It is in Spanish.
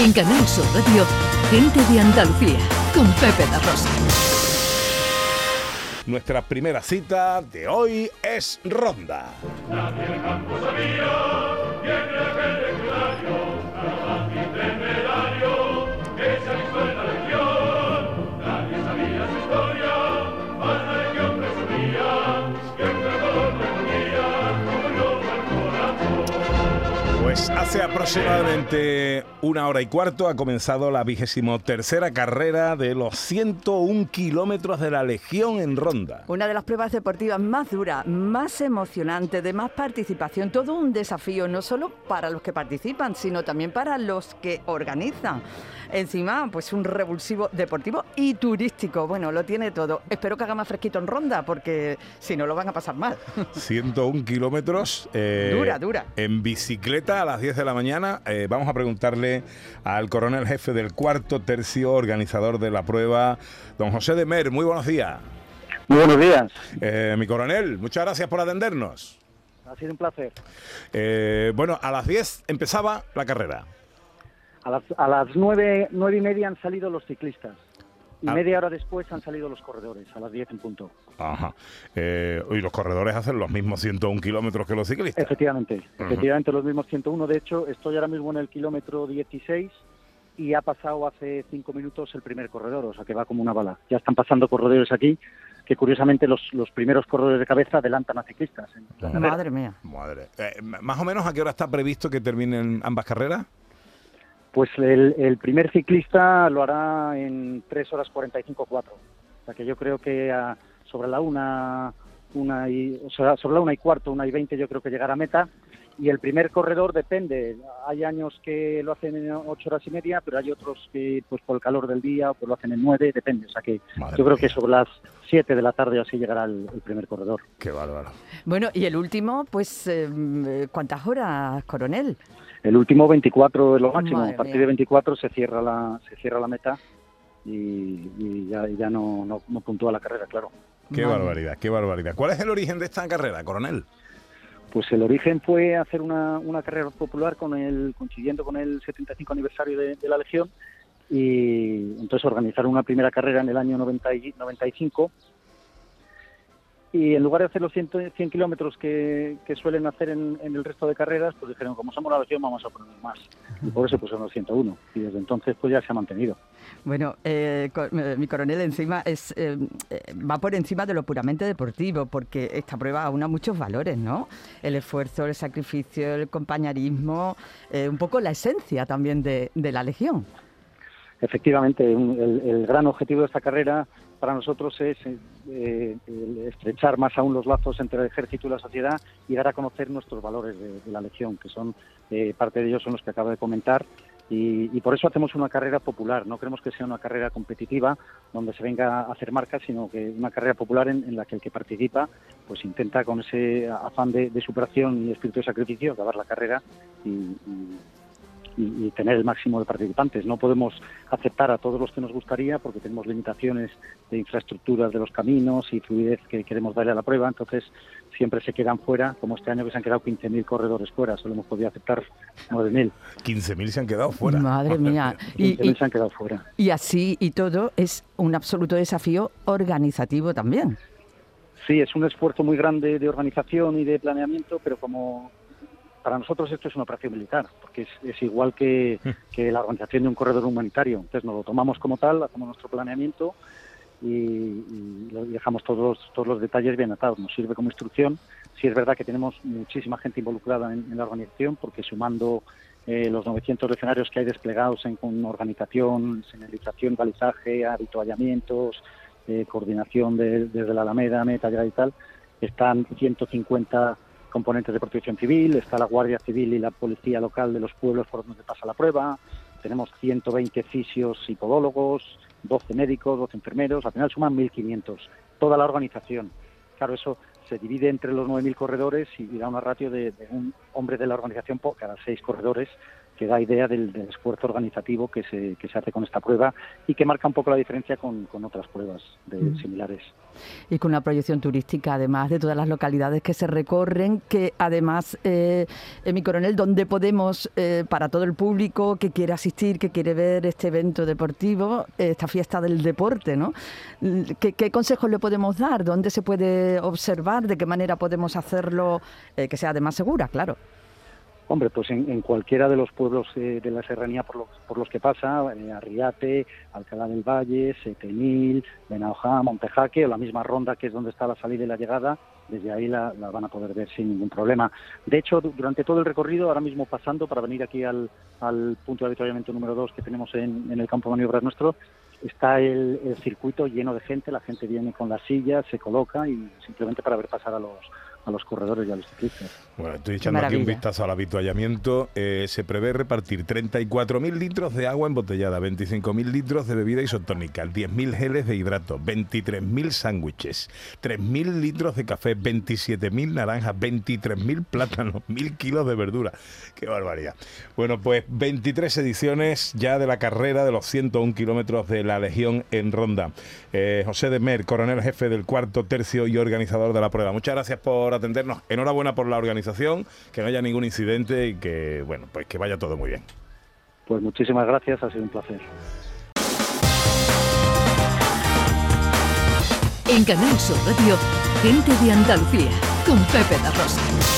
En Canal Sur Radio, Gente de Andalucía, con Pepe La Rosa. Nuestra primera cita de hoy es Ronda. Hace aproximadamente una hora y cuarto ha comenzado la vigésimo tercera carrera de los 101 kilómetros de la Legión en Ronda. Una de las pruebas deportivas más duras, más emocionantes, de más participación, todo un desafío no solo para los que participan, sino también para los que organizan. Encima, pues un revulsivo deportivo y turístico. Bueno, lo tiene todo. Espero que haga más fresquito en Ronda, porque si no lo van a pasar mal. 101 kilómetros. Eh, dura, dura. En bicicleta a las 10 de la mañana. Eh, vamos a preguntarle al coronel jefe del cuarto tercio, organizador de la prueba, don José de Mer. Muy buenos días. Muy buenos días. Eh, mi coronel, muchas gracias por atendernos. Ha sido un placer. bueno, a las 10 empezaba la carrera. A las, a las nueve, nueve y media han salido los ciclistas. Y ah. media hora después han salido los corredores, a las 10 en punto. Ajá. Eh, y los corredores hacen los mismos 101 kilómetros que los ciclistas. Efectivamente, efectivamente los mismos 101. De hecho, estoy ahora mismo en el kilómetro 16 y ha pasado hace cinco minutos el primer corredor, o sea que va como una bala. Ya están pasando corredores aquí, que curiosamente los, los primeros corredores de cabeza adelantan a ciclistas. Madre mía. Madre. Eh, ¿Más o menos a qué hora está previsto que terminen ambas carreras? Pues el, primer ciclista lo hará en 3 horas 45 4. O sea que yo creo que sobre la una, una y, sobre la una y cuarto, una y veinte, yo creo que llegará a meta. Y el primer corredor depende. Hay años que lo hacen en ocho horas y media, pero hay otros que, pues por el calor del día, pues lo hacen en nueve, depende. O sea que yo creo que sobre las 7 de la tarde así llegará el, primer corredor. Qué bárbaro. Bueno, y el último, pues, em, ¿cuántas horas, coronel? El último 24 es lo máximo. a partir de 24 se cierra la, se cierra la meta y, ya, no, no, puntúa la carrera, claro. Qué barbaridad, qué barbaridad. ¿Cuál es el origen de esta carrera, coronel? Pues el origen fue hacer una, una carrera popular con el, coincidiendo con el 75 aniversario de, la Legión y entonces organizar una primera carrera en el año 90 y, 95 y en lugar de hacer los 100, 100 kilómetros que, suelen hacer en, el resto de carreras, pues dijeron, como somos la región, vamos a poner más. Y por eso pusieron los 101. Y desde entonces pues ya se ha mantenido. Bueno, eh, eh, mi coronel encima es eh, va por encima de lo puramente deportivo, porque esta prueba aúna muchos valores, ¿no? El esfuerzo, el sacrificio, el compañerismo, un poco la esencia también de, la Legión. Efectivamente, el gran objetivo de esta carrera para nosotros es eh, estrechar más aún los lazos entre el ejército y la sociedad y dar a conocer nuestros valores de, la Legión, que son eh, parte de ellos son los que acabo de comentar. Y, por eso hacemos una carrera popular. No queremos que sea una carrera competitiva donde se venga a hacer marcas, sino que una carrera popular en, la que el que participa pues intenta con ese afán de, superación y espíritu de sacrificio acabar la carrera y y, tener el máximo de participantes. No podemos aceptar a todos los que nos gustaría porque tenemos limitaciones de infraestructuras de los caminos y fluidez que queremos darle a la prueba, entonces siempre se quedan fuera, como este año que se han quedado 15.000 corredores fuera, solo hemos podido aceptar 9.000. 15.000 se han quedado fuera. Madre mía. 15.000 se han quedado fuera. Y así y todo es un absoluto desafío organizativo también. Sí, es un esfuerzo muy grande de organización y de planeamiento, pero como para nosotros esto es una operación militar, porque es, igual que, la organización de un corredor humanitario. Entonces nos lo tomamos como tal, hacemos nuestro planeamiento y, dejamos todos, todos los detalles bien atados. Nos sirve como instrucción. Sí es verdad que tenemos muchísima gente involucrada en, la organización, porque sumando eh, los 900 escenarios que hay desplegados en con organización, señalización, balizaje, habituallamientos, eh, coordinación desde la Alameda, Meta y tal, están 150 componentes de protección civil, está la Guardia Civil y la Policía Local de los pueblos por donde pasa la prueba, tenemos 120 fisios y podólogos, 12 médicos, 12 enfermeros, al final suman 1.500, toda la organización. Claro, eso se divide entre los 9.000 corredores y da una ratio de, un hombre de la organización por cada seis corredores, que da idea del, esfuerzo organizativo que se, que se hace con esta prueba y que marca un poco la diferencia con, con otras pruebas de, mm. similares. Y con una proyección turística, además de todas las localidades que se recorren, que además, eh, mi coronel, donde podemos, eh, para todo el público que quiere asistir, que quiere ver este evento deportivo, esta fiesta del deporte, ¿no? ¿Qué, ¿Qué, consejos le podemos dar? ¿Dónde se puede observar? ¿De qué manera podemos hacerlo eh, que sea además segura, claro? Hombre, pues en, cualquiera de los pueblos eh, de la serranía por los, por los que pasa, eh, Arriate, Alcalá del Valle, Setenil, Benaojá, Montejaque, o la misma ronda que es donde está la salida y la llegada, desde ahí la, van a poder ver sin ningún problema. De hecho, durante todo el recorrido, ahora mismo pasando para venir aquí al, punto de avituallamiento número 2 que tenemos en, el campo de maniobras nuestro, está el, el circuito lleno de gente, la gente viene con las sillas, se coloca y simplemente para ver pasar a los a los corredores y a los ciclistas. Bueno, estoy echando aquí un vistazo al habituallamiento. Eh, se prevé repartir 34.000 litros de agua embotellada, 25.000 litros de bebida isotónica, 10.000 geles de hidrato, 23.000 sándwiches, 3.000 litros de café, 27.000 naranjas, 23.000 plátanos, 1.000 kilos de verdura. ¡Qué barbaridad! Bueno, pues 23 ediciones ya de la carrera de los 101 kilómetros de la Legión en Ronda. Eh, José de Mer, coronel jefe del cuarto tercio y organizador de la prueba. Muchas gracias por atendernos. Enhorabuena por la organización, que no haya ningún incidente y que, bueno, pues que vaya todo muy bien. Pues muchísimas gracias, ha sido un placer. En Canal Sur Radio, gente de Andalucía, con Pepe da Rosa.